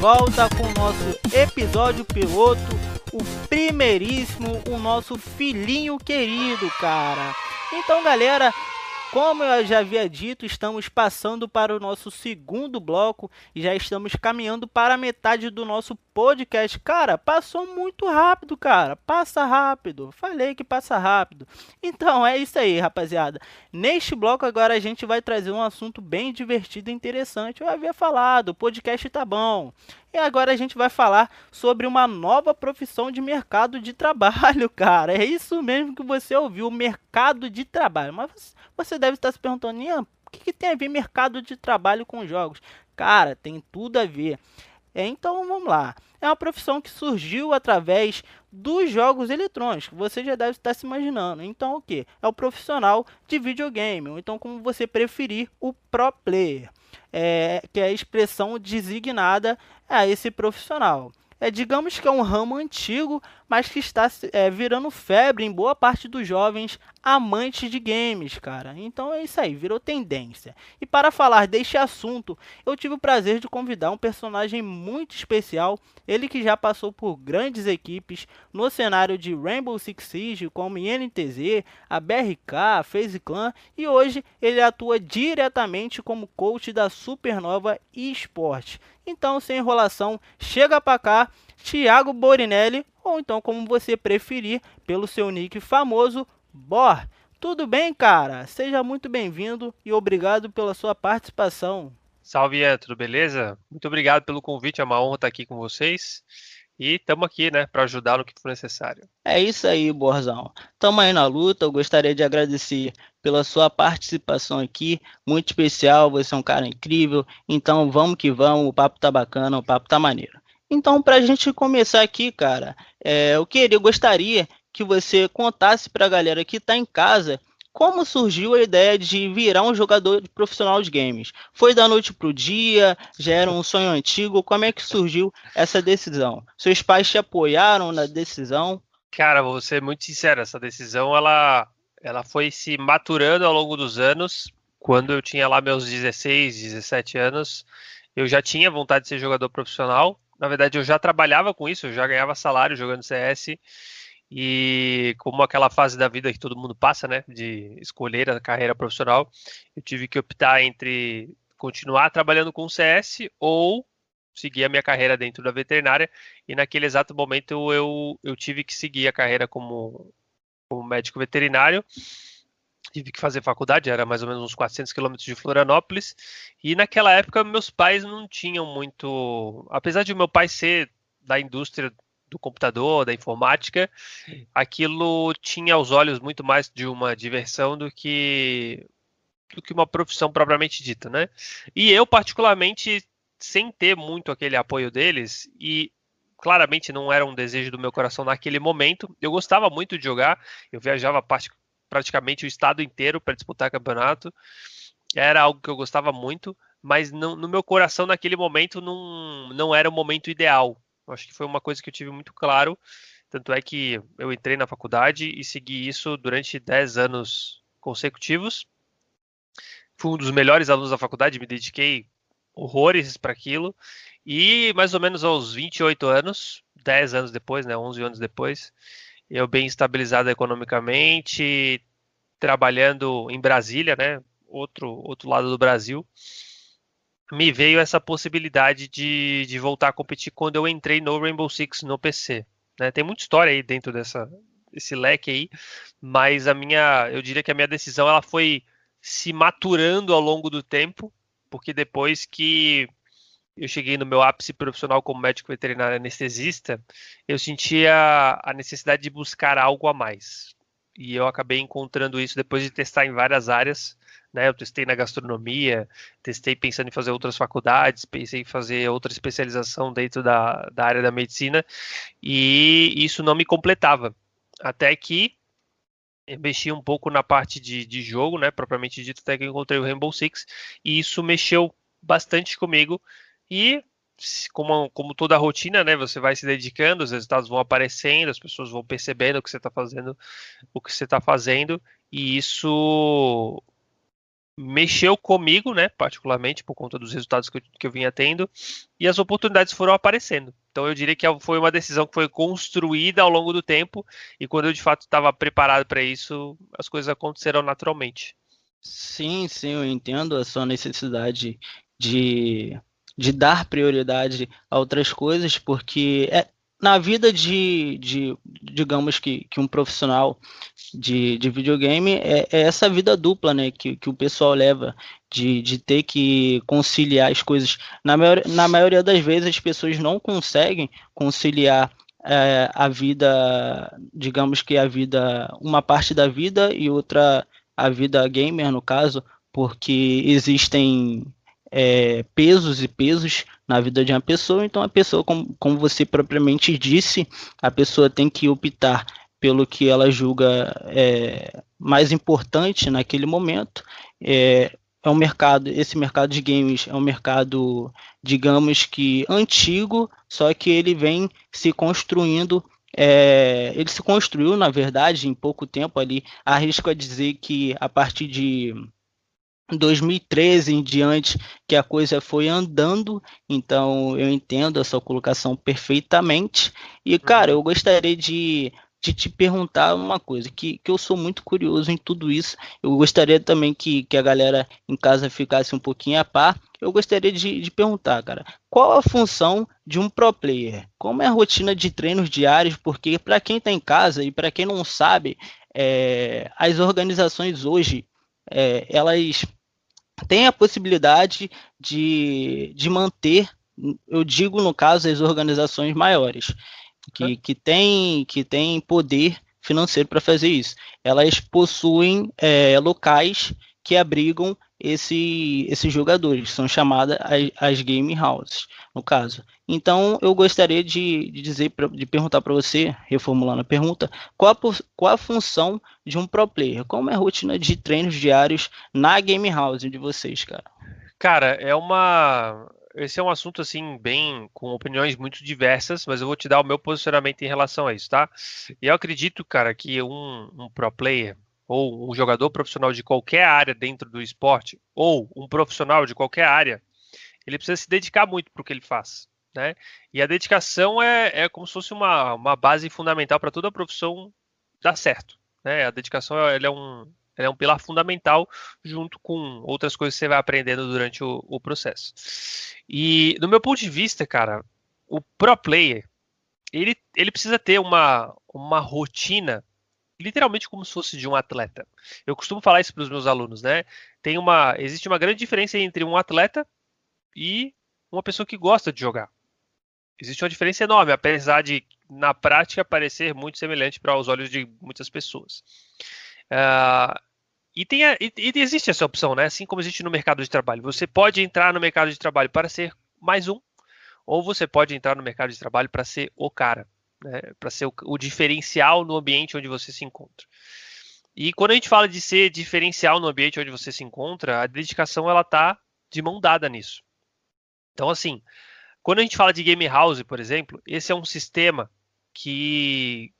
volta com o nosso episódio piloto, o primeiríssimo, o nosso filhinho querido, cara. Então, galera, como eu já havia dito, estamos passando para o nosso segundo bloco e já estamos caminhando para a metade do nosso podcast. Cara, passou muito rápido, cara. Passa rápido. Falei que passa rápido. Então é isso aí, rapaziada. Neste bloco agora a gente vai trazer um assunto bem divertido e interessante. Eu havia falado, o podcast tá bom. E agora a gente vai falar sobre uma nova profissão de mercado de trabalho, cara. É isso mesmo que você ouviu, mercado de trabalho. Mas você deve estar se perguntando, Ian, o que, que tem a ver mercado de trabalho com jogos? Cara, tem tudo a ver. É, então vamos lá. É uma profissão que surgiu através dos jogos eletrônicos. Você já deve estar se imaginando. Então o que? É o profissional de videogame. Ou então, como você preferir, o pro player. É, que é a expressão designada a esse profissional. É, digamos que é um ramo antigo, mas que está é, virando febre em boa parte dos jovens amantes de games, cara. Então é isso aí, virou tendência. E para falar deste assunto, eu tive o prazer de convidar um personagem muito especial, ele que já passou por grandes equipes no cenário de Rainbow Six Siege, como INTZ, a BRK, a FaZe Clan, e hoje ele atua diretamente como coach da Supernova eSport. Então, sem enrolação, chega para cá, Thiago Borinelli, ou então como você preferir, pelo seu nick famoso, Bor. Tudo bem, cara? Seja muito bem-vindo e obrigado pela sua participação. Salve, Ian, tudo beleza? Muito obrigado pelo convite, é uma honra estar aqui com vocês. E estamos aqui, né, para ajudar no que for necessário. É isso aí, Borzão. Estamos aí na luta. Eu gostaria de agradecer pela sua participação aqui, muito especial. Você é um cara incrível. Então vamos que vamos. O papo tá bacana, o papo tá maneiro. Então, para a gente começar aqui, cara, é, eu queria, eu gostaria que você contasse para a galera que está em casa como surgiu a ideia de virar um jogador profissional de games? Foi da noite para o dia? Já era um sonho antigo? Como é que surgiu essa decisão? Seus pais te apoiaram na decisão? Cara, vou ser muito sincero, essa decisão ela, ela foi se maturando ao longo dos anos. Quando eu tinha lá meus 16, 17 anos, eu já tinha vontade de ser jogador profissional. Na verdade, eu já trabalhava com isso, eu já ganhava salário jogando CS e como aquela fase da vida que todo mundo passa, né, de escolher a carreira profissional, eu tive que optar entre continuar trabalhando com CS ou seguir a minha carreira dentro da veterinária. E naquele exato momento eu, eu tive que seguir a carreira como, como médico veterinário. Tive que fazer faculdade, era mais ou menos uns 400 quilômetros de Florianópolis. E naquela época meus pais não tinham muito. Apesar de meu pai ser da indústria do computador, da informática, aquilo tinha aos olhos muito mais de uma diversão do que do que uma profissão propriamente dita, né? E eu particularmente sem ter muito aquele apoio deles e claramente não era um desejo do meu coração naquele momento. Eu gostava muito de jogar, eu viajava praticamente o estado inteiro para disputar campeonato. Era algo que eu gostava muito, mas não, no meu coração naquele momento não, não era o momento ideal Acho que foi uma coisa que eu tive muito claro. Tanto é que eu entrei na faculdade e segui isso durante 10 anos consecutivos. Fui um dos melhores alunos da faculdade, me dediquei horrores para aquilo. E mais ou menos aos 28 anos, 10 anos depois, né, 11 anos depois, eu bem estabilizado economicamente, trabalhando em Brasília, né, outro, outro lado do Brasil, me veio essa possibilidade de, de voltar a competir quando eu entrei no Rainbow Six no PC. Né? Tem muita história aí dentro dessa, desse leque aí, mas a minha, eu diria que a minha decisão ela foi se maturando ao longo do tempo, porque depois que eu cheguei no meu ápice profissional como médico veterinário anestesista, eu sentia a necessidade de buscar algo a mais. E eu acabei encontrando isso depois de testar em várias áreas né? Eu testei na gastronomia, testei pensando em fazer outras faculdades, pensei em fazer outra especialização dentro da, da área da medicina e isso não me completava. Até que eu mexi um pouco na parte de, de jogo, né? Propriamente dito, até que eu encontrei o Rainbow Six e isso mexeu bastante comigo e como, como toda rotina, né? Você vai se dedicando, os resultados vão aparecendo, as pessoas vão percebendo o que você está fazendo, o que você está fazendo, e isso mexeu comigo, né, particularmente por conta dos resultados que eu, que eu vinha tendo, e as oportunidades foram aparecendo. Então eu diria que foi uma decisão que foi construída ao longo do tempo, e quando eu de fato estava preparado para isso, as coisas aconteceram naturalmente. Sim, sim, eu entendo a sua necessidade de, de dar prioridade a outras coisas, porque é, na vida de, de digamos que, que um profissional de, de videogame é, é, essa vida dupla né que, que o pessoal leva de, de ter que conciliar as coisas. Na, maior, na maioria das vezes as pessoas não conseguem conciliar é, a vida digamos que a vida uma parte da vida e outra a vida gamer no caso porque existem é, pesos e pesos na vida de uma pessoa, então a pessoa, como, como você propriamente disse, a pessoa tem que optar pelo que ela julga é, mais importante naquele momento. É, é um mercado, esse mercado de games é um mercado, digamos que antigo, só que ele vem se construindo. É, ele se construiu, na verdade, em pouco tempo ali. Arrisco a dizer que a partir de 2013 em diante que a coisa foi andando, então eu entendo a sua colocação perfeitamente. E, cara, eu gostaria de, de te perguntar uma coisa, que, que eu sou muito curioso em tudo isso. Eu gostaria também que, que a galera em casa ficasse um pouquinho a par. Eu gostaria de, de perguntar, cara, qual a função de um pro player? Como é a rotina de treinos diários? Porque para quem está em casa e para quem não sabe, é, as organizações hoje é, elas têm a possibilidade de, de manter, eu digo no caso, as organizações maiores, que, que têm que tem poder financeiro para fazer isso. Elas possuem é, locais que abrigam esse, esses jogadores, são chamadas as, as, game houses, no caso. Então, eu gostaria de, de dizer, de perguntar para você, reformulando a pergunta, qual a, qual a função de um pro player? Como é a rotina de treinos diários na game house de vocês, cara? Cara, é uma esse é um assunto assim bem com opiniões muito diversas, mas eu vou te dar o meu posicionamento em relação a isso, tá? E eu acredito, cara, que um, um pro player ou um jogador profissional de qualquer área dentro do esporte, ou um profissional de qualquer área, ele precisa se dedicar muito para o que ele faz. Né? E a dedicação é, é como se fosse uma, uma base fundamental para toda a profissão dar certo. Né? A dedicação é um, é um pilar fundamental junto com outras coisas que você vai aprendendo durante o, o processo. E do meu ponto de vista, cara, o pro player ele, ele precisa ter uma, uma rotina literalmente como se fosse de um atleta. Eu costumo falar isso para os meus alunos, né? Tem uma, existe uma grande diferença entre um atleta e uma pessoa que gosta de jogar. Existe uma diferença enorme, apesar de na prática parecer muito semelhante para os olhos de muitas pessoas. Uh, e, tem a, e, e existe essa opção, né? Assim como existe no mercado de trabalho. Você pode entrar no mercado de trabalho para ser mais um, ou você pode entrar no mercado de trabalho para ser o cara né, para ser o, o, diferencial no ambiente onde você se encontra. E quando a gente fala de ser diferencial no ambiente onde você se encontra, a dedicação ela está de mão dada nisso. Então, assim, quando a gente fala de game house, por exemplo, esse é um sistema que,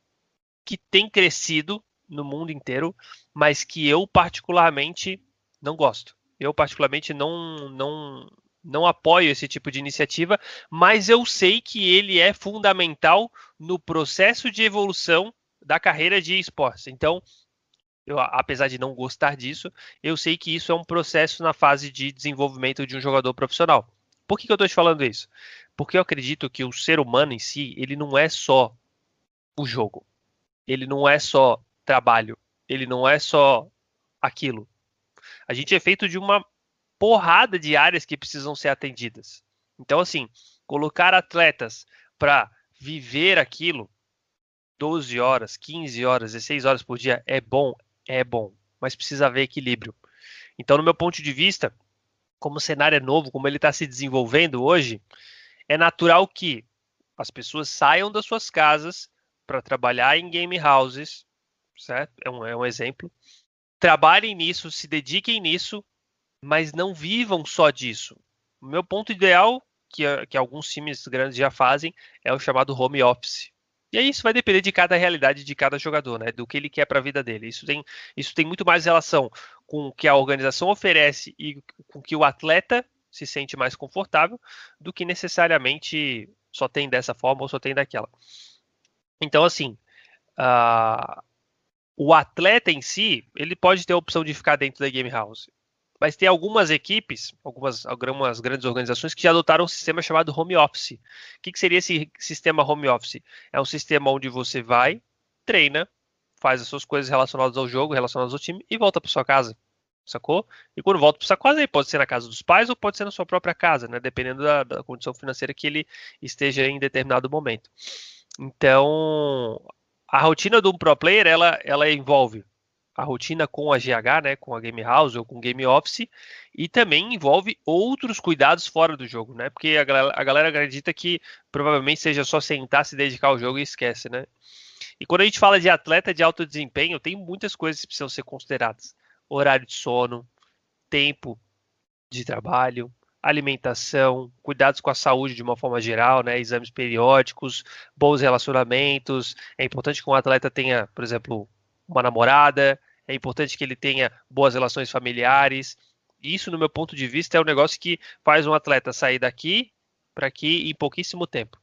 que tem crescido no mundo inteiro, mas que eu particularmente não gosto. Eu particularmente não, não, não apoio esse tipo de iniciativa, mas eu sei que ele é fundamental no processo de evolução da carreira de esportes. Então, eu, apesar de não gostar disso, eu sei que isso é um processo na fase de desenvolvimento de um jogador profissional. Por que, que eu estou te falando isso? Porque eu acredito que o ser humano em si, ele não é só o jogo. Ele não é só trabalho. Ele não é só aquilo. A gente é feito de uma porrada de áreas que precisam ser atendidas. Então, assim, colocar atletas para viver aquilo 12 horas, 15 horas, 16 horas por dia é bom, é bom, mas precisa haver equilíbrio. Então, no meu ponto de vista, como o cenário é novo, como ele está se desenvolvendo hoje, é natural que as pessoas saiam das suas casas para trabalhar em game houses, certo? É um, é um exemplo. Trabalhem nisso, se dediquem nisso mas não vivam só disso. O meu ponto ideal, que, que alguns times grandes já fazem, é o chamado home office. E aí isso vai depender de cada realidade de cada jogador, né? Do que ele quer para a vida dele. Isso tem, isso tem muito mais relação com o que a organização oferece e com que o atleta se sente mais confortável do que necessariamente só tem dessa forma ou só tem daquela. Então, assim, uh, o atleta em si, ele pode ter a opção de ficar dentro da game house. Mas tem algumas equipes, algumas, algumas grandes organizações que já adotaram um sistema chamado home office. O que, que seria esse sistema home office? É um sistema onde você vai, treina, faz as suas coisas relacionadas ao jogo, relacionadas ao time e volta para sua casa. Sacou? E quando volta para sua casa, aí pode ser na casa dos pais ou pode ser na sua própria casa, né? Dependendo da, da condição financeira que ele esteja em determinado momento. Então, a rotina um pro player, ela, ela envolve a rotina com a GH, né, com a Game House ou com o Game Office, e também envolve outros cuidados fora do jogo, né? Porque a galera, a galera acredita que provavelmente seja só sentar, se dedicar ao jogo e esquece, né? E quando a gente fala de atleta de alto desempenho, tem muitas coisas que precisam ser consideradas horário de sono, tempo de trabalho, alimentação, cuidados com a saúde de uma forma geral, né, exames periódicos, bons relacionamentos. É importante que um atleta tenha, por exemplo, uma namorada, é importante que ele tenha boas relações familiares. Isso, no meu ponto de vista, é um negócio que faz um atleta sair daqui para aqui em pouquíssimo tempo.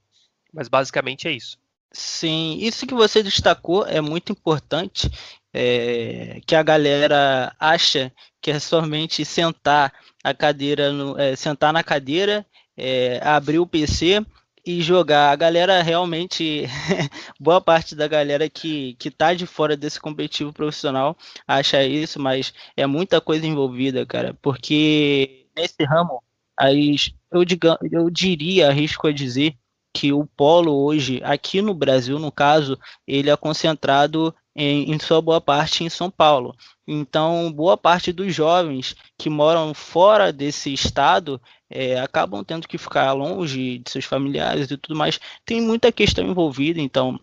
Mas basicamente é isso. Sim, isso que você destacou é muito importante é, que a galera acha que é somente sentar a cadeira no, é, sentar na cadeira, é, abrir o PC e jogar. A galera realmente, boa parte da galera que, que tá de fora desse competitivo profissional acha isso, mas é muita coisa envolvida, cara, porque nesse ramo, as, eu, diga, eu diria, arrisco a dizer, que o polo hoje, aqui no Brasil, no caso, ele é concentrado em, em, sua boa parte em São Paulo. Então, boa parte dos jovens que moram fora desse estado é, acabam tendo que ficar longe de seus familiares e tudo mais. Tem muita questão envolvida, então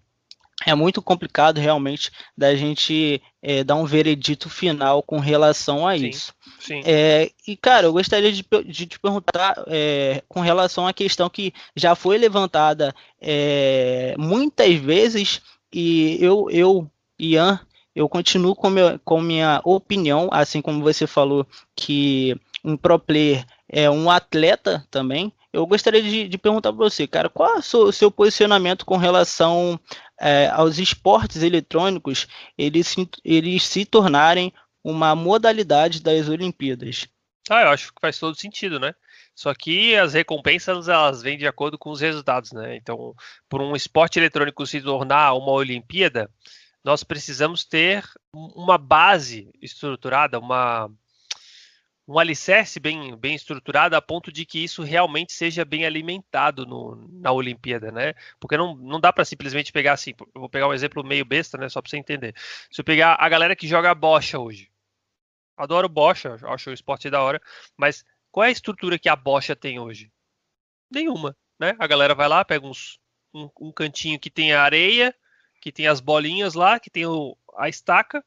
é muito complicado realmente da gente é, dar um veredito final com relação a sim, isso. Sim. É, e, cara, eu gostaria de, de te perguntar é, com relação à questão que já foi levantada é, muitas vezes, e eu, eu Ian, eu continuo com, meu, com minha opinião, assim como você falou que um pro player é um atleta também. Eu gostaria de, de perguntar para você, cara, qual é o seu, seu posicionamento com relação é, aos esportes eletrônicos eles eles se tornarem uma modalidade das Olimpíadas? Ah, eu acho que faz todo sentido, né? Só que as recompensas elas vêm de acordo com os resultados, né? Então, por um esporte eletrônico se tornar uma Olimpíada, nós precisamos ter uma base estruturada, uma, um alicerce bem, bem estruturado a ponto de que isso realmente seja bem alimentado no, na Olimpíada, né? Porque não, não dá para simplesmente pegar assim, vou pegar um exemplo meio besta, né? Só para você entender. Se eu pegar a galera que joga bocha hoje, adoro bocha, acho o esporte da hora, mas qual é a estrutura que a bocha tem hoje? Nenhuma, né? A galera vai lá, pega uns, um, um cantinho que tem areia, que tem as bolinhas lá, que tem o, a estaca,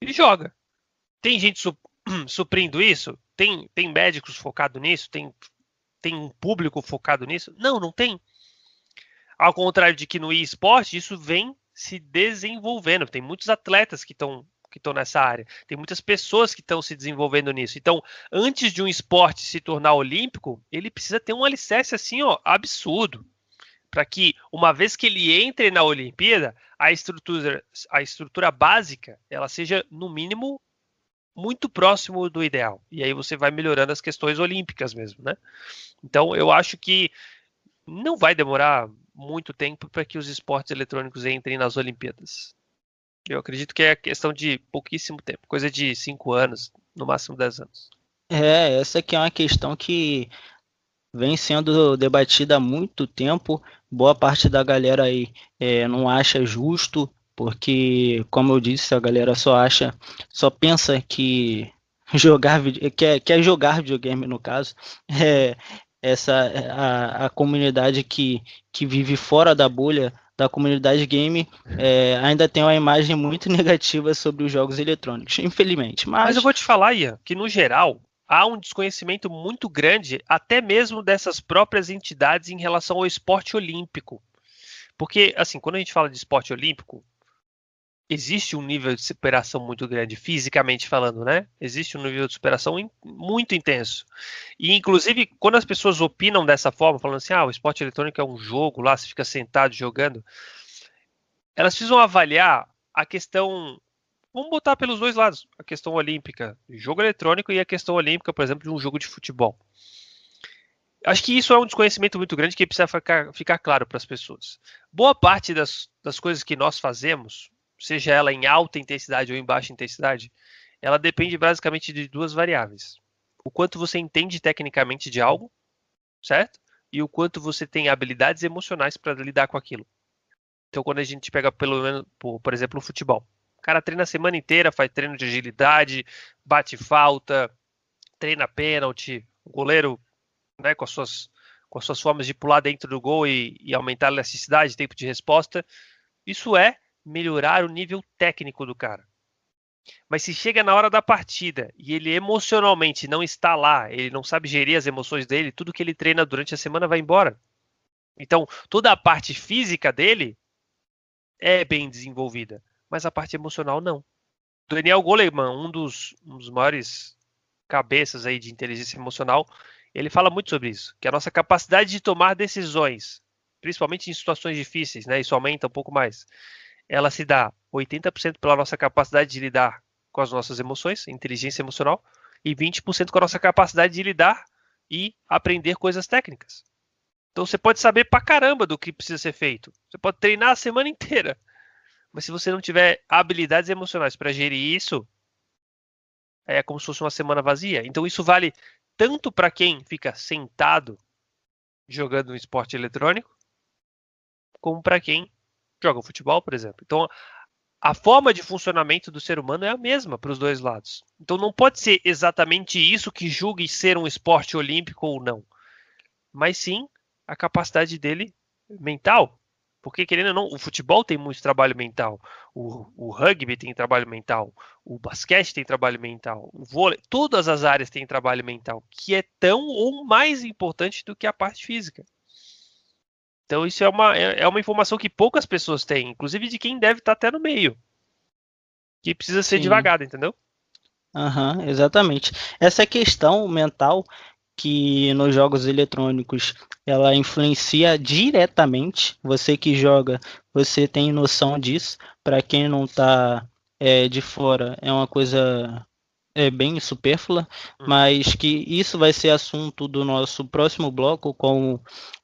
e joga. Tem gente suprindo isso? Tem, tem médicos focados nisso? Tem, tem um público focado nisso? Não, não tem. Ao contrário de que no esporte, isso vem se desenvolvendo. Tem muitos atletas que estão que estão nessa área. Tem muitas pessoas que estão se desenvolvendo nisso. Então, antes de um esporte se tornar olímpico, ele precisa ter um alicerce assim, ó, absurdo para que, uma vez que ele entre na Olimpíada, a estrutura, a estrutura básica ela seja, no mínimo, muito próximo do ideal. E aí você vai melhorando as questões olímpicas mesmo, né? Então, eu acho que não vai demorar muito tempo para que os esportes eletrônicos entrem nas Olimpíadas. Eu acredito que é questão de pouquíssimo tempo, coisa de cinco anos, no máximo dez anos. É, essa aqui é uma questão que vem sendo debatida há muito tempo. Boa parte da galera aí é, não acha justo, porque, como eu disse, a galera só acha, só pensa que jogar quer, quer jogar videogame no caso. É, essa a, a comunidade que, que vive fora da bolha da comunidade game é, ainda tem uma imagem muito negativa sobre os jogos eletrônicos, infelizmente. Mas, mas eu vou te falar, Ian, que no geral há um desconhecimento muito grande, até mesmo dessas próprias entidades, em relação ao esporte olímpico. Porque, assim, quando a gente fala de esporte olímpico, existe um nível de superação muito grande, fisicamente falando, né? Existe um nível de superação in, muito intenso. E, inclusive, quando as pessoas opinam dessa forma, falando assim, ah, o esporte eletrônico é um jogo, lá você fica sentado jogando, elas precisam avaliar a questão. Vamos botar pelos dois lados, a questão olímpica, jogo eletrônico e a questão olímpica, por exemplo, de um jogo de futebol. Acho que isso é um desconhecimento muito grande que precisa ficar, ficar claro para as pessoas. Boa parte das, das coisas que nós fazemos, seja ela em alta intensidade ou em baixa intensidade, ela depende basicamente de duas variáveis. O quanto você entende tecnicamente de algo, certo? E o quanto você tem habilidades emocionais para lidar com aquilo. Então, quando a gente pega, pelo menos, por, por exemplo, o futebol. O cara treina a semana inteira, faz treino de agilidade, bate falta, treina pênalti, o goleiro né, com, as suas, com as suas formas de pular dentro do gol e, e aumentar a elasticidade, tempo de resposta. Isso é melhorar o nível técnico do cara. Mas se chega na hora da partida e ele emocionalmente não está lá, ele não sabe gerir as emoções dele, tudo que ele treina durante a semana vai embora. Então, toda a parte física dele é bem desenvolvida, mas a parte emocional não. Daniel Goleman, um dos, um dos maiores cabeças aí de inteligência emocional, ele fala muito sobre isso, que a nossa capacidade de tomar decisões, principalmente em situações difíceis, né, isso aumenta um pouco mais, ela se dá 80% pela nossa capacidade de lidar com as nossas emoções, inteligência emocional, e 20% com a nossa capacidade de lidar e aprender coisas técnicas. Então você pode saber pra caramba do que precisa ser feito. Você pode treinar a semana inteira. Mas se você não tiver habilidades emocionais para gerir isso, é como se fosse uma semana vazia. Então isso vale tanto para quem fica sentado jogando um esporte eletrônico, como para quem joga futebol, por exemplo. Então, a forma de funcionamento do ser humano é a mesma para os dois lados. Então, não pode ser exatamente isso que julgue ser um esporte olímpico ou não, mas sim a capacidade dele mental. Porque, querendo ou não, o futebol tem muito trabalho mental, o, o rugby tem trabalho mental, o basquete tem trabalho mental, o vôlei, todas as áreas têm trabalho mental, que é tão ou mais importante do que a parte física. Então isso é uma, é, é uma informação que poucas pessoas têm, inclusive de quem deve estar até no meio. Que precisa ser Sim. devagado, entendeu? Uhum, exatamente. Essa questão mental que nos jogos eletrônicos ela influencia diretamente. Você que joga, você tem noção disso. Para quem não está é, de fora, é uma coisa é bem supérflua, hum. mas que isso vai ser assunto do nosso próximo bloco com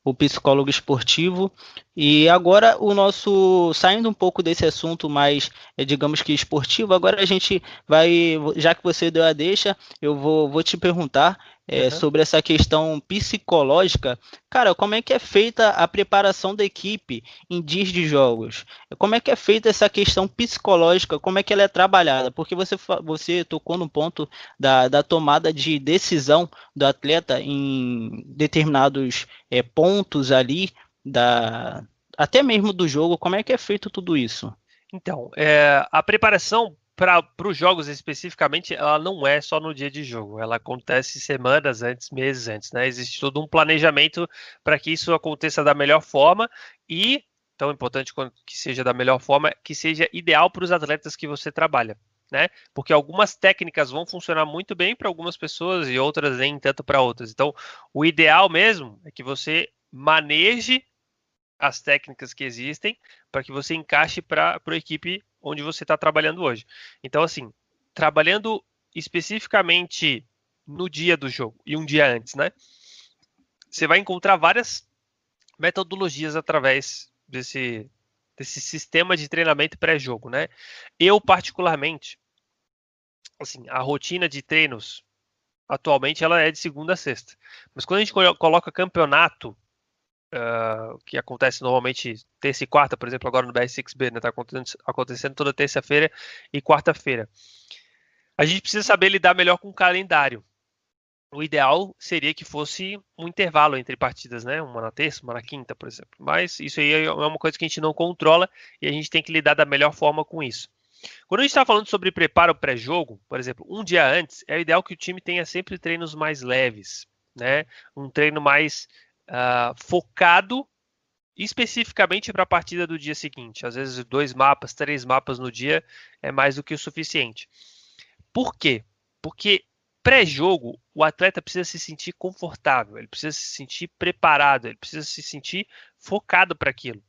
o psicólogo esportivo. E agora o nosso saindo um pouco desse assunto mais, é, digamos que esportivo, agora a gente vai, já que você deu a deixa, eu vou, vou te perguntar é, uhum. sobre essa questão psicológica. Cara, como é que é feita a preparação da equipe em dias de jogos? Como é que é feita essa questão psicológica? Como é que ela é trabalhada? Porque você, você tocou no ponto da, da tomada de decisão do atleta em determinados é, pontos ali, da, até mesmo do jogo. Como é que é feito tudo isso? Então, é, a preparação para os jogos especificamente, ela não é só no dia de jogo, ela acontece semanas antes, meses antes, né? Existe todo um planejamento para que isso aconteça da melhor forma e, tão importante quanto que seja da melhor forma, que seja ideal para os atletas que você trabalha. Né? Porque algumas técnicas vão funcionar muito bem para algumas pessoas e outras nem tanto para outras. Então, o ideal mesmo é que você maneje as técnicas que existem para que você encaixe para a equipe onde você está trabalhando hoje. Então, assim, trabalhando especificamente no dia do jogo e um dia antes, né? Você vai encontrar várias metodologias através desse, desse sistema de treinamento pré-jogo, né? Eu, particularmente, assim, a rotina de treinos atualmente ela é de segunda a sexta. Mas quando a gente coloca campeonato Uh, que acontece normalmente terça e quarta, por exemplo, agora no BR6B, né? Tá acontecendo, acontecendo toda terça-feira e quarta-feira. A gente precisa saber lidar melhor com o calendário. O ideal seria que fosse um intervalo entre partidas, né? Uma na terça, uma na quinta, por exemplo. Mas isso aí é uma coisa que a gente não controla e a gente tem que lidar da melhor forma com isso. Quando a gente está falando sobre preparo pré-jogo, por exemplo, um dia antes, é ideal que o time tenha sempre treinos mais leves, né? Um treino mais uh, focado especificamente para a partida do dia seguinte. Às vezes, dois mapas, três mapas no dia é mais do que o suficiente. Por quê? Porque pré-jogo, o atleta precisa se sentir confortável, ele precisa se sentir preparado, ele precisa se sentir focado para aquilo.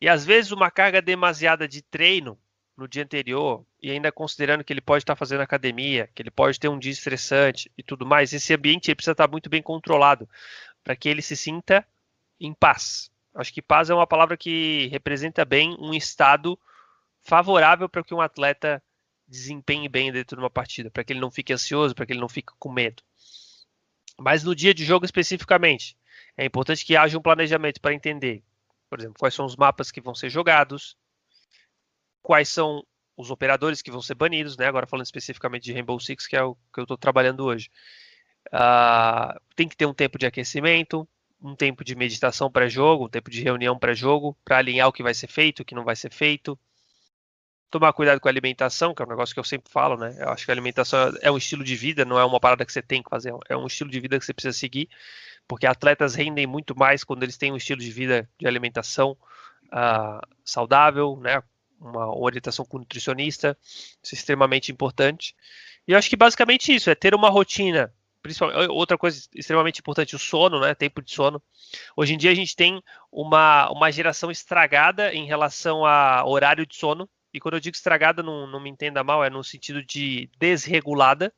E às vezes, uma carga demasiada de treino no dia anterior, e ainda considerando que ele pode estar fazendo academia, que ele pode ter um dia estressante e tudo mais, esse ambiente precisa estar muito bem controlado para que ele se sinta em paz. Acho que paz é uma palavra que representa bem um estado favorável para que um atleta desempenhe bem dentro de uma partida, para que ele não fique ansioso, para que ele não fique com medo. Mas no dia de jogo especificamente, é importante que haja um planejamento para entender, por exemplo, quais são os mapas que vão ser jogados, quais são os operadores que vão ser banidos, né? Agora falando especificamente de Rainbow Six, que é o que eu estou trabalhando hoje. Uh, tem que ter um tempo de aquecimento, um tempo de meditação pré-jogo, um tempo de reunião pré-jogo, para alinhar o que vai ser feito, o que não vai ser feito. Tomar cuidado com a alimentação, que é um negócio que eu sempre falo, né? Eu acho que a alimentação é um estilo de vida, não é uma parada que você tem que fazer, é um estilo de vida que você precisa seguir, porque atletas rendem muito mais quando eles têm um estilo de vida de alimentação uh, saudável, né? Uma orientação com nutricionista, isso é extremamente importante. E eu acho que basicamente isso, é ter uma rotina principalmente, outra coisa extremamente importante, o sono, né? Tempo de sono. Hoje em dia a gente tem uma, uma geração estragada em relação a horário de sono. E quando eu digo estragada, não, não me entenda mal, é no sentido de desregulada.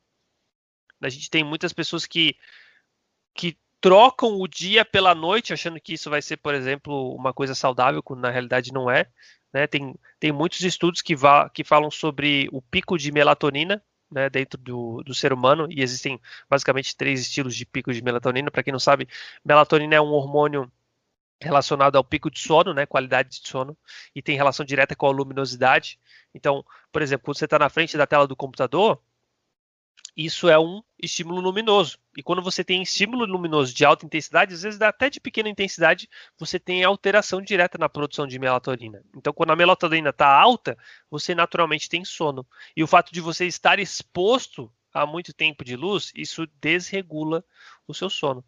A gente tem muitas pessoas que, que trocam o dia pela noite, achando que isso vai ser, por exemplo, uma coisa saudável, quando na realidade não é. Né? Tem, tem muitos estudos que, va que falam sobre o pico de melatonina, né, dentro do, do ser humano, e existem basicamente três estilos de pico de melatonina. Para quem não sabe, melatonina é um hormônio relacionado ao pico de sono, né, qualidade de sono, e tem relação direta com a luminosidade. Então, por exemplo, quando você está na frente da tela do computador, isso é um estímulo luminoso. E quando você tem estímulo luminoso de alta intensidade, às vezes até de pequena intensidade, você tem alteração direta na produção de melatonina. Então, quando a melatonina está alta, você naturalmente tem sono. E o fato de você estar exposto a muito tempo de luz, isso desregula o seu sono.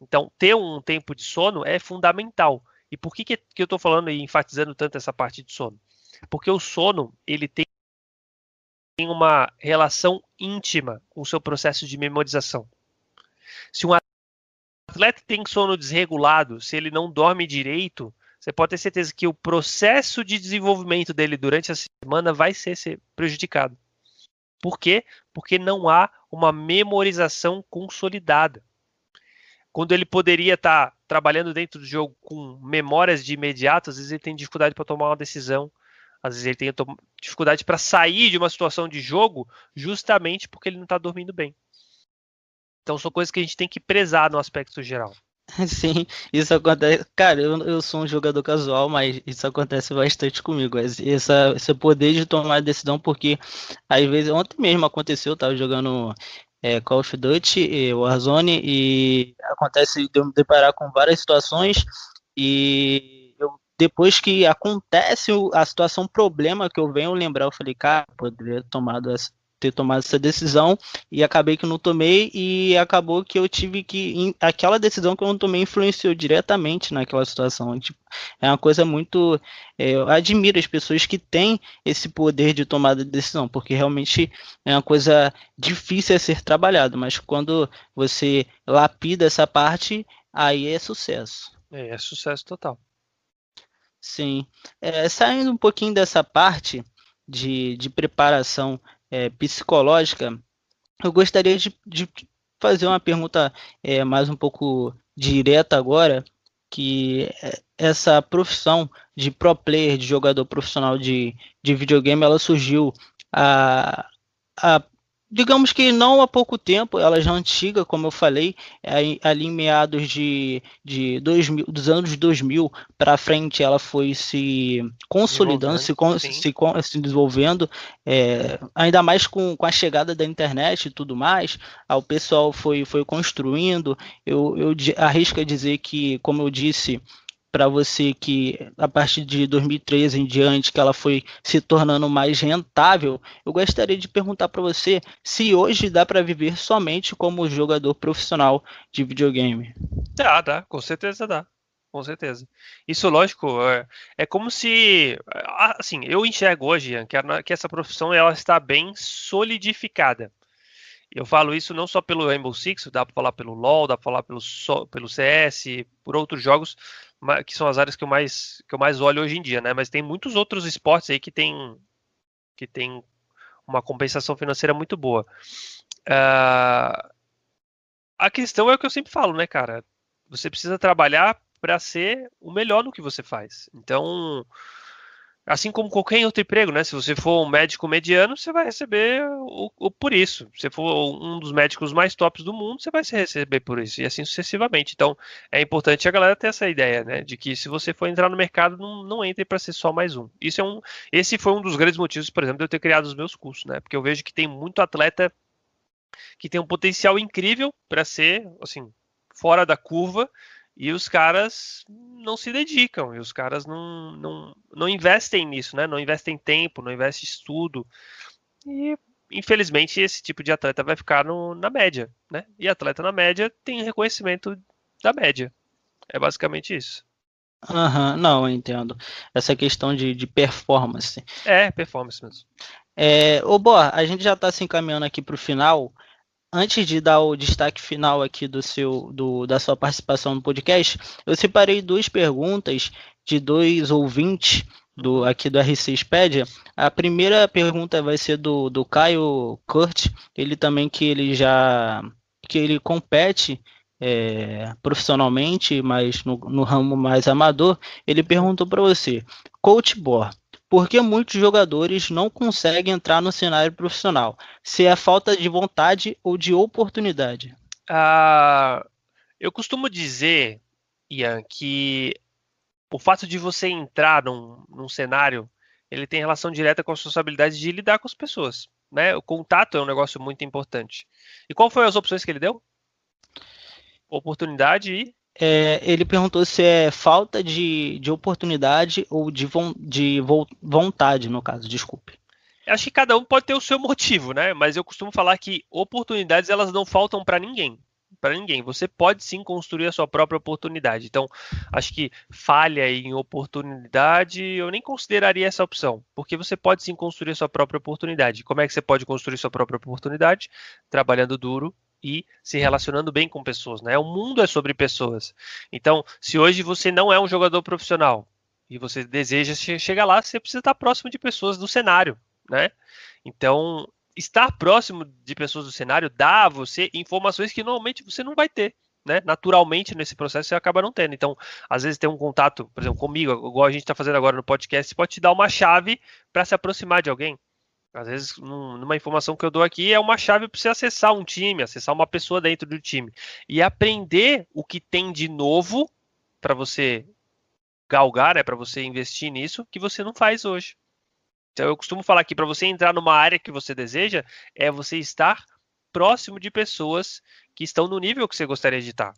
Então, ter um tempo de sono é fundamental. E por que, que eu estou falando e enfatizando tanto essa parte de sono? Porque o sono ele tem tem uma relação íntima com o seu processo de memorização. Se um atleta tem sono desregulado, se ele não dorme direito, você pode ter certeza que o processo de desenvolvimento dele durante a semana vai ser, ser prejudicado. Por quê? Porque não há uma memorização consolidada. Quando ele poderia estar trabalhando dentro do jogo com memórias de imediato, às vezes ele tem dificuldade para tomar uma decisão, às vezes ele tem dificuldade para sair de uma situação de jogo justamente porque ele não está dormindo bem. Então são coisas que a gente tem que prezar no aspecto geral. Sim, isso acontece. Cara, eu, eu sou um jogador casual, mas isso acontece bastante comigo. Essa, esse poder de tomar decisão, porque às vezes, ontem mesmo aconteceu, eu tava jogando é, Call of Duty, Warzone, e acontece de eu me deparar com várias situações e depois que acontece a situação problema que eu venho lembrar, eu falei, cara, poderia tomado essa, ter tomado essa decisão e acabei que não tomei e acabou que eu tive que aquela decisão que eu não tomei influenciou diretamente naquela situação. Tipo, é uma coisa muito é, eu admiro as pessoas que têm esse poder de tomada de decisão, porque realmente é uma coisa difícil a ser trabalhado, mas quando você lapida essa parte, aí é sucesso. É, é sucesso total. Sim. É, saindo um pouquinho dessa parte de, de preparação é, psicológica, eu gostaria de, de fazer uma pergunta é, mais um pouco direta agora, que é, essa profissão de pro player, de jogador profissional de, de videogame, ela surgiu a, a digamos que não há pouco tempo, ela já é antiga, como eu falei, é, ali em meados de, de 2000, dos anos 2000 para frente, ela foi se consolidando, se, se, se, desenvolvendo, é, ainda mais com, com a chegada da internet e tudo mais, o pessoal foi, foi construindo. Eu, eu arrisco a dizer que, como eu disse, para você que a partir de 2013 em diante que ela foi se tornando mais rentável, eu gostaria de perguntar para você se hoje dá para viver somente como jogador profissional de videogame. Dá, dá, com certeza dá. com certeza. Isso, lógico, é, é como se, assim, eu enxergo hoje que, a, que essa profissão ela está bem solidificada. Eu falo isso não só pelo Rainbow Six, dá para falar pelo LoL, dá para falar pelo, pelo CS, por outros jogos, que são as áreas que eu mais que eu mais olho hoje em dia, né? Mas tem muitos outros esportes aí que tem que tem uma compensação financeira muito boa. Uh, a questão é o que eu sempre falo, né, cara? Você precisa trabalhar para ser o melhor no que você faz. Então, assim como qualquer outro emprego, né? Se você for um médico mediano, você vai receber o, o, por isso. Se for um dos médicos mais tops do mundo, você vai se receber por isso, e assim sucessivamente. Então, é importante a galera ter essa ideia, né? De que se você for entrar no mercado, não, não entre para ser só mais um. Isso é um. Esse foi um dos grandes motivos, por exemplo, de eu ter criado os meus cursos, né? Porque eu vejo que tem muito atleta que tem um potencial incrível para ser, assim, fora da curva e os caras não se dedicam, e os caras não, não, não investem nisso, né? Não investem tempo, não investem estudo. E infelizmente esse tipo de atleta vai ficar no, na média, né? E atleta na média tem reconhecimento da média. É basicamente isso. Aham, uhum, não, eu entendo. Essa questão de, de performance. É, performance mesmo. É, ô, Boa, a gente já está se encaminhando aqui para o final antes de dar o destaque final aqui do seu, do, da sua participação no podcast, eu separei duas perguntas de dois ouvintes do, aqui do RC Expedia. A primeira pergunta vai ser do, do Caio Kurt, ele também que ele já que ele compete é, profissionalmente, mas no, no, ramo mais amador, ele perguntou para você, Coach Bor, por que muitos jogadores não conseguem entrar no cenário profissional? Se é falta de vontade ou de oportunidade? Ah, eu costumo dizer, Ian, que o fato de você entrar num, num cenário, ele tem relação direta com a responsabilidade de lidar com as pessoas. Né? O contato é um negócio muito importante. E qual foram as opções que ele deu? Oportunidade e é, ele perguntou se é falta de, de oportunidade ou de, von, de vontade, no caso, desculpe. Acho que cada um pode ter o seu motivo, né? Mas eu costumo falar que oportunidades elas não faltam para ninguém. Para ninguém. Você pode sim construir a sua própria oportunidade. Então, acho que falha em oportunidade, eu nem consideraria essa opção, porque você pode sim construir a sua própria oportunidade. Como é que você pode construir sua própria oportunidade? Trabalhando duro e se relacionando bem com pessoas, né? O mundo é sobre pessoas. Então, se hoje você não é um jogador profissional e você deseja chegar lá, você precisa estar próximo de pessoas do cenário, né? Então, estar próximo de pessoas do cenário dá a você informações que normalmente você não vai ter. Né? Naturalmente, nesse processo, você acaba não tendo. Então, às vezes, ter um contato, por exemplo, comigo, igual a gente está fazendo agora no podcast, pode te dar uma chave para se aproximar de alguém. Às vezes, numa informação que eu dou aqui, é uma chave para você acessar um time, acessar uma pessoa dentro do time. E aprender o que tem de novo para você galgar, né, para você investir nisso, que você não faz hoje. Então, eu costumo falar que para você entrar numa área que você deseja, é você estar próximo de pessoas que estão no nível que você gostaria de estar.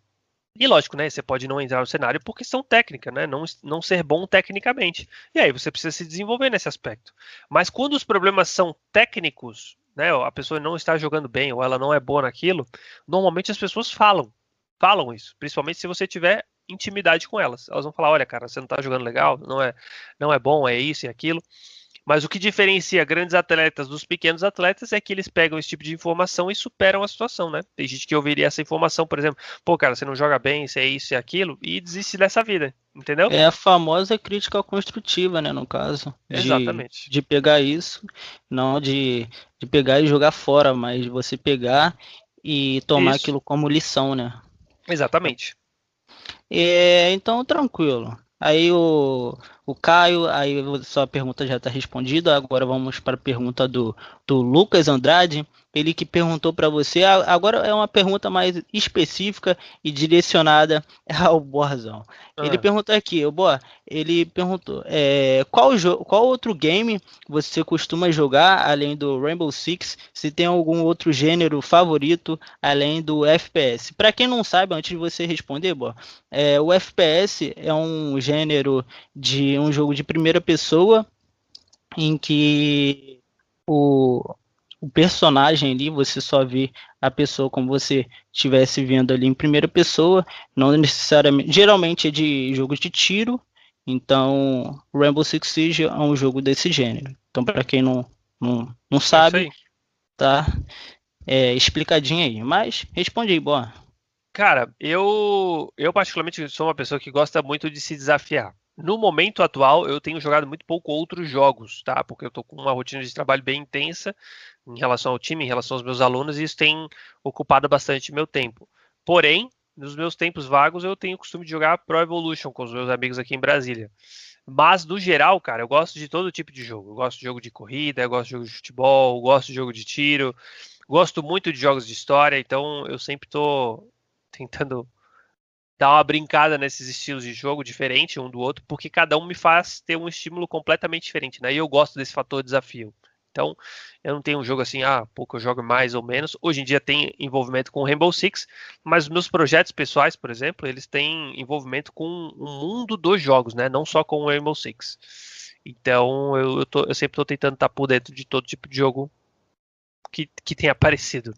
E lógico, né? Você pode não entrar no cenário por questão técnica, né? Não, não ser bom tecnicamente. E aí você precisa se desenvolver nesse aspecto. Mas quando os problemas são técnicos, né? A pessoa não está jogando bem ou ela não é boa naquilo, normalmente as pessoas falam. Falam isso. Principalmente se você tiver intimidade com elas. Elas vão falar, olha, cara, você não está jogando legal, não é, não é bom, é isso e aquilo. Mas o que diferencia grandes atletas dos pequenos atletas é que eles pegam esse tipo de informação e superam a situação, né? Tem gente que ouviria essa informação, por exemplo, pô, cara, você não joga bem, isso é isso e aquilo, e desiste dessa vida, entendeu? É a famosa crítica construtiva, né, no caso. De, Exatamente. De pegar isso, não de, de pegar e jogar fora, mas de você pegar e tomar isso. aquilo como lição, né? Exatamente. É, então, tranquilo. Aí o, o Caio, aí sua pergunta já está respondida. Agora vamos para a pergunta do, do Lucas Andrade ele que perguntou para você. Agora é uma pergunta mais específica e direcionada ao Borzão. Ah. Ele perguntou aqui, o Boa, ele perguntou é, qual, qual outro game você costuma jogar além do Rainbow Six? Se tem algum outro gênero favorito além do FPS? Para quem não sabe, antes de você responder, Boa, é, o FPS é um gênero de um jogo de primeira pessoa em que o, o personagem ali, você só vê a pessoa como você estivesse vendo ali em primeira pessoa, não necessariamente, geralmente é de jogo de tiro, então Rainbow Six Siege é um jogo desse gênero. Então para quem não, não, não é sabe, tá é, explicadinho aí. Mas responde aí, boa. Cara, eu eu particularmente sou uma pessoa que gosta muito de se desafiar. No momento atual, eu tenho jogado muito pouco outros jogos, tá? Porque eu tô com uma rotina de trabalho bem intensa em relação ao time, em relação aos meus alunos, e isso tem ocupado bastante meu tempo. Porém, nos meus tempos vagos, eu tenho o costume de jogar Pro Evolution com os meus amigos aqui em Brasília. Mas, no geral, cara, eu gosto de todo tipo de jogo. Eu gosto de jogo de corrida, eu gosto de jogo de futebol, eu gosto de jogo de tiro, gosto muito de jogos de história, então eu sempre tô tentando dar uma brincada nesses estilos de jogo diferente um do outro, porque cada um me faz ter um estímulo completamente diferente, né? E eu gosto desse fator desafio. Então, eu não tenho um jogo assim, ah, pouco eu jogo mais ou menos. Hoje em dia tem envolvimento com Rainbow Six, mas meus projetos pessoais, por exemplo, eles têm envolvimento com o mundo dos jogos, né? Não só com o Rainbow Six. Então, eu, eu, tô, eu sempre estou tentando estar por dentro de todo tipo de jogo que, que tem aparecido.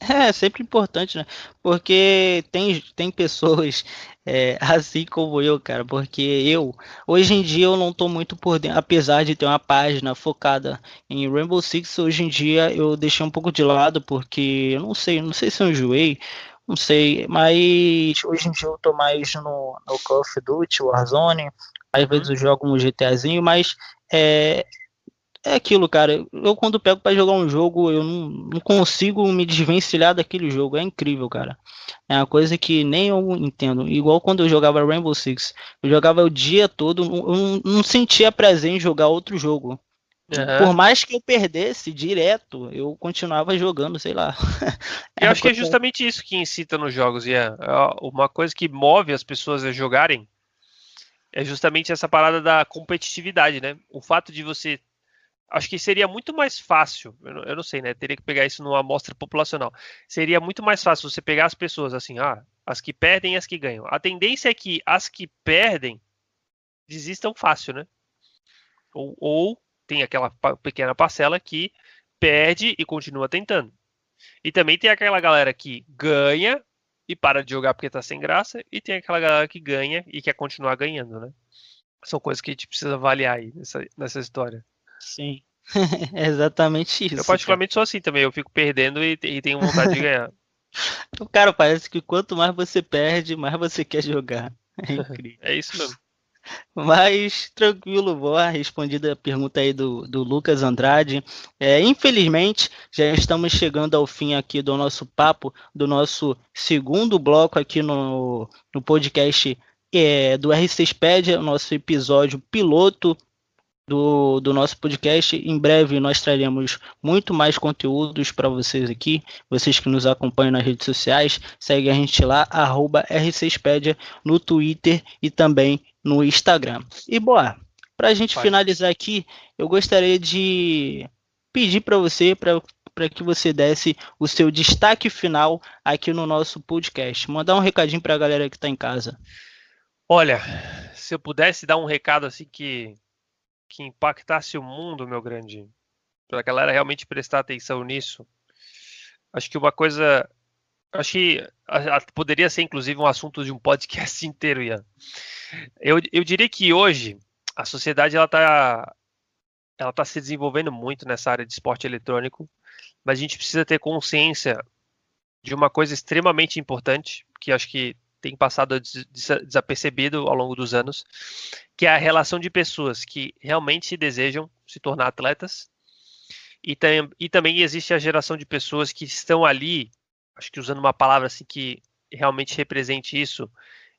É, sempre importante, né? Porque tem, tem pessoas é, assim como eu, cara. Porque eu, hoje em dia, eu não tô muito por dentro. Apesar de ter uma página focada em Rainbow Six, hoje em dia eu deixei um pouco de lado. Porque eu não sei, não sei se eu enjoei. Não sei, mas hoje em dia eu tô mais no, no Call of Duty, Warzone. Às vezes eu jogo um GTAzinho, mas é, é aquilo, cara. Eu quando pego para jogar um jogo, eu não, não, consigo me desvencilhar daquele jogo. É incrível, cara. É uma coisa que nem eu entendo. Igual quando eu jogava Rainbow Six. Eu jogava o dia todo, eu não, não sentia prazer em jogar outro jogo. Uhum. Por mais que eu perdesse direto, eu continuava jogando, sei lá. eu acho que é justamente isso que incita nos jogos, e é uma coisa que move as pessoas a jogarem é justamente essa parada da competitividade, né? O fato de você acho que seria muito mais fácil, eu não, eu não, sei, né? Teria que pegar isso numa amostra populacional. Seria muito mais fácil você pegar as pessoas assim, ah, as que perdem e as que ganham. A tendência é que as que perdem desistam fácil, né? Ou, ou tem aquela pequena parcela que perde e continua tentando. E também tem aquela galera que ganha e para de jogar porque tá sem graça, e tem aquela galera que ganha e quer continuar ganhando, né? São coisas que a gente precisa avaliar aí nessa, nessa história. Sim. é exatamente isso. Eu particularmente cara. sou assim também, eu fico perdendo e, e tenho vontade de ganhar. O cara parece que quanto mais você perde, mais você quer jogar. É incrível. é isso mesmo. Mas tranquilo, boa respondida a pergunta aí do, do Lucas Andrade. É, infelizmente, já estamos chegando ao fim aqui do nosso papo, do nosso segundo bloco aqui no, no podcast é, do R6pedia, nosso episódio piloto do, do nosso podcast. Em breve nós traremos muito mais conteúdos para vocês aqui. Vocês que nos acompanham nas redes sociais, segue a gente lá, arroba R6pedia no Twitter e também no Instagram. E boa, para a gente finalizar aqui, eu gostaria de pedir para você, para que você desse o seu destaque final aqui no nosso podcast. Mandar um recadinho para a galera que está em casa. Olha, se eu pudesse dar um recado assim que que impactasse o mundo, meu grande, para a galera realmente prestar atenção nisso. Acho que uma coisa, acho que a, a, poderia ser inclusive um assunto de um podcast inteiro, Ian. Eu, eu diria que hoje a sociedade ela está ela tá se desenvolvendo muito nessa área de esporte eletrônico, mas a gente precisa ter consciência de uma coisa extremamente importante, que acho que tem passado desapercebido ao longo dos anos, que é a relação de pessoas que realmente desejam se tornar atletas e, tem, e também existe a geração de pessoas que estão ali, acho que usando uma palavra assim que realmente represente isso,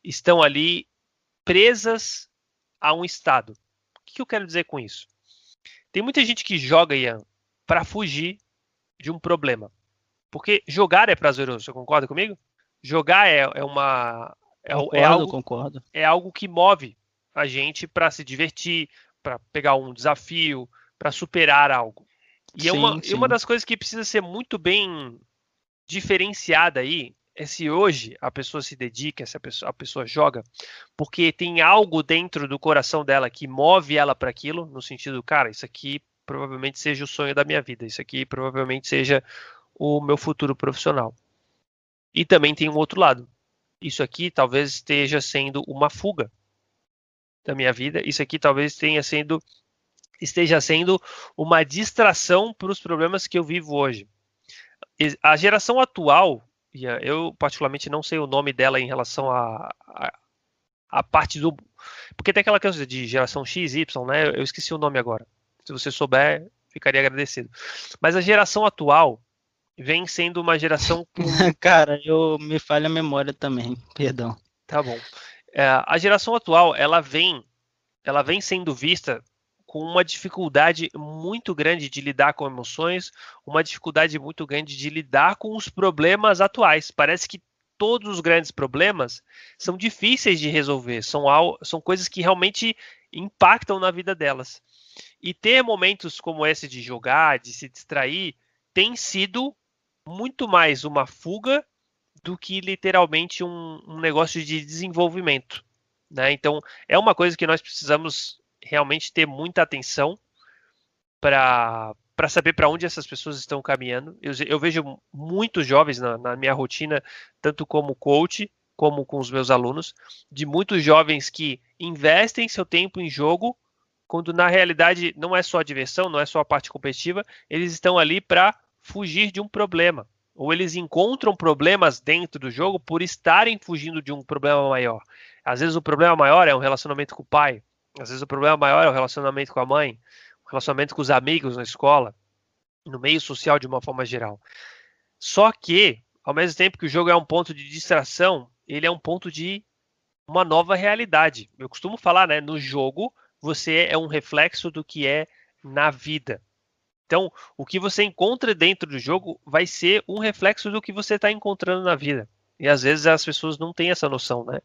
estão ali presas a um estado. O que eu quero dizer com isso? Tem muita gente que joga, Ian, para fugir de um problema. Porque jogar é prazeroso, você concorda comigo? Jogar é, é uma. É, é concordo, é algo, concordo. É algo que move a gente para se divertir, para pegar um desafio, para superar algo. E, sim, é uma, e uma das coisas que precisa ser muito bem diferenciada aí é se hoje a pessoa se dedica, se a pessoa, a pessoa joga, porque tem algo dentro do coração dela que move ela para aquilo, no sentido, cara, isso aqui provavelmente seja o sonho da minha vida, isso aqui provavelmente seja o meu futuro profissional. E também tem um outro lado. Isso aqui talvez esteja sendo uma fuga da minha vida. Isso aqui talvez tenha sendo esteja sendo uma distração para os problemas que eu vivo hoje. A geração atual, eu particularmente não sei o nome dela em relação a, a, a parte do. Porque tem aquela coisa de geração X, Y, né? Eu esqueci o nome agora. Se você souber, ficaria agradecido. Mas a geração atual vem sendo uma geração. Cara, eu me falha a memória também, perdão. Tá bom. É, a geração atual, ela vem, ela vem sendo vista com uma dificuldade muito grande de lidar com emoções, uma dificuldade muito grande de lidar com os problemas atuais. Parece que todos os grandes problemas são difíceis de resolver, são, são coisas que realmente impactam na vida delas. E ter momentos como esse de jogar, de se distrair, tem sido muito mais uma fuga do que literalmente um, um negócio de desenvolvimento. Né? Então, é uma coisa que nós precisamos realmente ter muita atenção para para saber para onde essas pessoas estão caminhando. Eu, eu vejo muitos jovens na, na, minha rotina, tanto como coach, como com os meus alunos, de muitos jovens que investem seu tempo em jogo, quando na realidade não é só a diversão, não é só a parte competitiva, eles estão ali para fugir de um problema. Ou eles encontram problemas dentro do jogo por estarem fugindo de um problema maior. Às vezes o problema maior é um relacionamento com o pai, às vezes o problema maior é o relacionamento com a mãe, o relacionamento com os amigos na escola, no meio social de uma forma geral. Só que, ao mesmo tempo que o jogo é um ponto de distração, ele é um ponto de uma nova realidade. Eu costumo falar, né, no jogo, você é um reflexo do que é na vida. Então, o que você encontra dentro do jogo vai ser um reflexo do que você está encontrando na vida. E às vezes as pessoas não têm essa noção, né?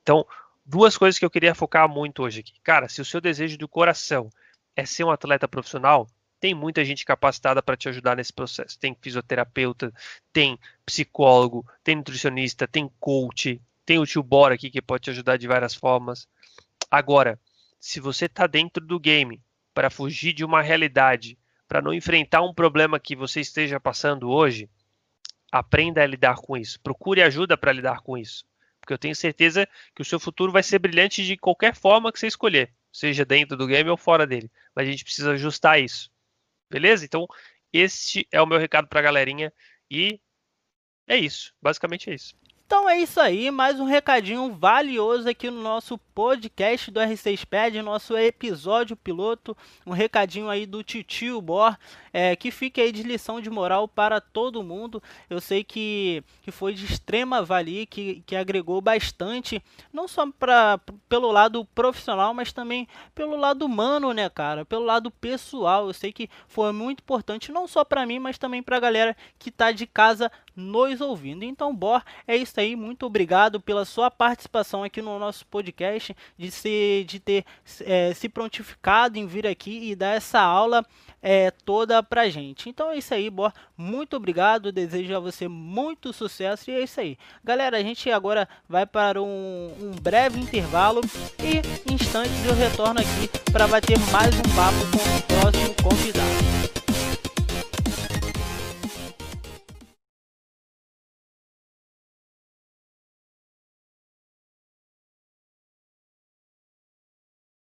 Então, duas coisas que eu queria focar muito hoje aqui. Cara, se o seu desejo do coração é ser um atleta profissional, tem muita gente capacitada para te ajudar nesse processo. Tem fisioterapeuta, tem psicólogo, tem nutricionista, tem coach, tem o tio Bora aqui que pode te ajudar de várias formas. Agora, se você está dentro do game para fugir de uma realidade, para não enfrentar um problema que você esteja passando hoje, aprenda a lidar com isso. Procure ajuda para lidar com isso porque eu tenho certeza que o seu futuro vai ser brilhante de qualquer forma que você escolher, seja dentro do game ou fora dele. Mas a gente precisa ajustar isso. Beleza? Então, este é o meu recado para a galerinha e é isso. Basicamente é isso. Então é isso aí, mais um recadinho valioso aqui no nosso podcast do R6 Pad, nosso episódio piloto, um recadinho aí do Titio Bor, é, que fica aí de lição de moral para todo mundo. Eu sei que, que foi de extrema valia, que, que agregou bastante, não só pra, pelo lado profissional, mas também pelo lado humano, né, cara? Pelo lado pessoal. Eu sei que foi muito importante, não só para mim, mas também para a galera que tá de casa nos ouvindo. Então, Bor, é isso aí. Muito obrigado pela sua participação aqui no nosso podcast, de, se, de ter é, se prontificado em vir aqui e dar essa aula é, toda pra gente. Então é isso aí, Bor. Muito obrigado. Desejo a você muito sucesso. E é isso aí. Galera, a gente agora vai para um, um breve intervalo e instantes eu retorno aqui para bater mais um papo com o próximo convidado.